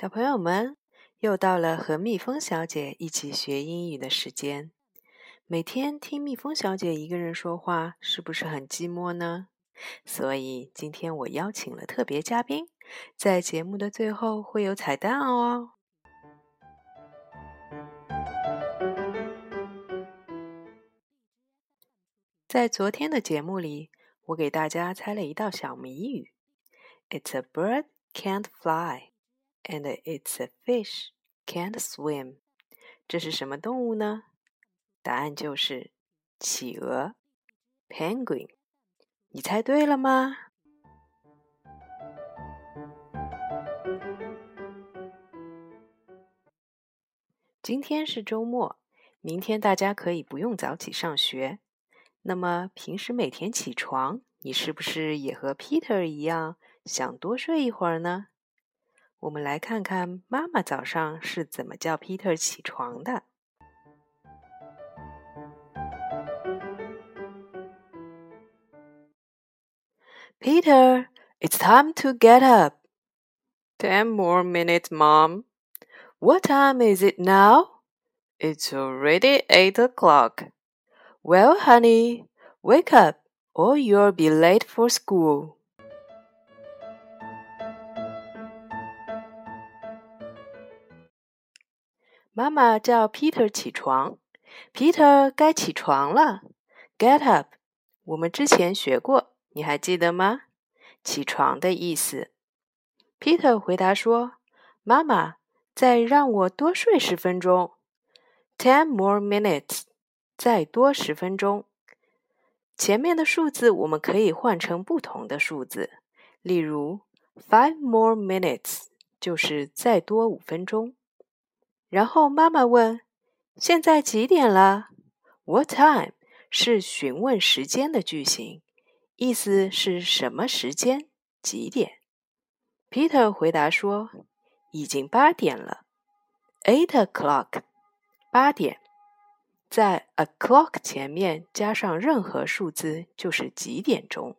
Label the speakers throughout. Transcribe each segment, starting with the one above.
Speaker 1: 小朋友们，又到了和蜜蜂小姐一起学英语的时间。每天听蜜蜂小姐一个人说话，是不是很寂寞呢？所以今天我邀请了特别嘉宾，在节目的最后会有彩蛋哦。在昨天的节目里，我给大家猜了一道小谜语：It's a bird can't fly。And it's a fish can't swim。这是什么动物呢？答案就是企鹅，penguin。你猜对了吗？今天是周末，明天大家可以不用早起上学。那么平时每天起床，你是不是也和 Peter 一样想多睡一会儿呢？我们来看看妈妈早上是怎么叫 Peter 起床的。Peter, it's time to get up. Ten more minutes, Mom. What time is it now? It's already eight o'clock. Well, honey, wake up or you'll be late for school. 妈妈叫 Peter 起床，Peter 该起床了。Get up，我们之前学过，你还记得吗？起床的意思。Peter 回答说：“妈妈，再让我多睡十分钟。”Ten more minutes，再多十分钟。前面的数字我们可以换成不同的数字，例如 five more minutes 就是再多五分钟。然后妈妈问：“现在几点了？”What time 是询问时间的句型，意思是什么时间？几点？Peter 回答说：“已经八点了。”Eight o'clock，八点，在 o'clock 前面加上任何数字就是几点钟。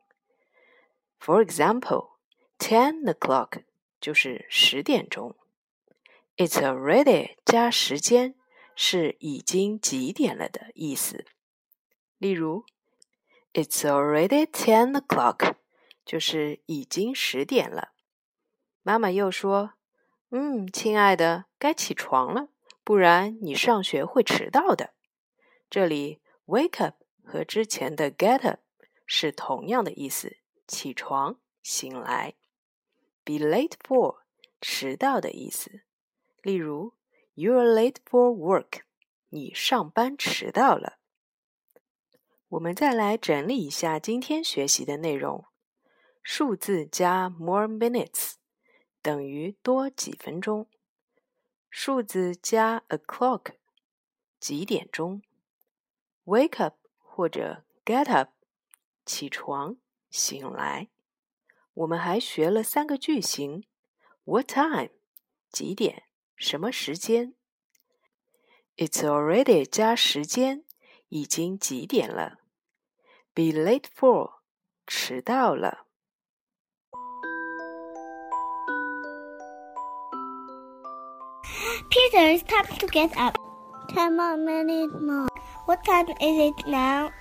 Speaker 1: For example，ten o'clock 就是十点钟。It's already 加时间是已经几点了的意思。例如，It's already ten o'clock，就是已经十点了。妈妈又说：“嗯，亲爱的，该起床了，不然你上学会迟到的。”这里 wake up 和之前的 get up 是同样的意思，起床、醒来。Be late for 迟到的意思。例如，You are late for work，你上班迟到了。我们再来整理一下今天学习的内容：数字加 more minutes 等于多几分钟；数字加 o'clock 几点钟；wake up 或者 get up 起床、醒来。我们还学了三个句型：What time 几点？什么时间？It's already 加时间，已经几点了？Be late for 迟到了。
Speaker 2: Peter, it's time to get up. Ten more minutes more. What time is it now?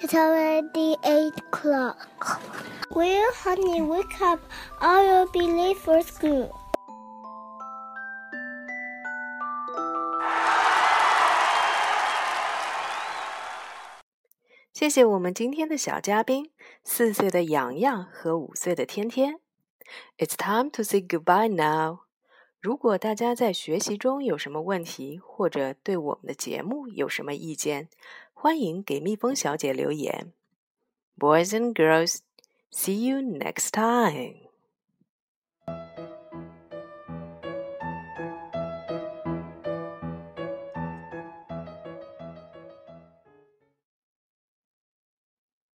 Speaker 2: It's already eight o'clock. Will honey wake up or you'll be late for school.
Speaker 1: 谢谢我们今天的小嘉宾，四岁的洋洋和五岁的天天。It's time to say goodbye now。如果大家在学习中有什么问题，或者对我们的节目有什么意见，欢迎给蜜蜂小姐留言。Boys and girls, see you next time.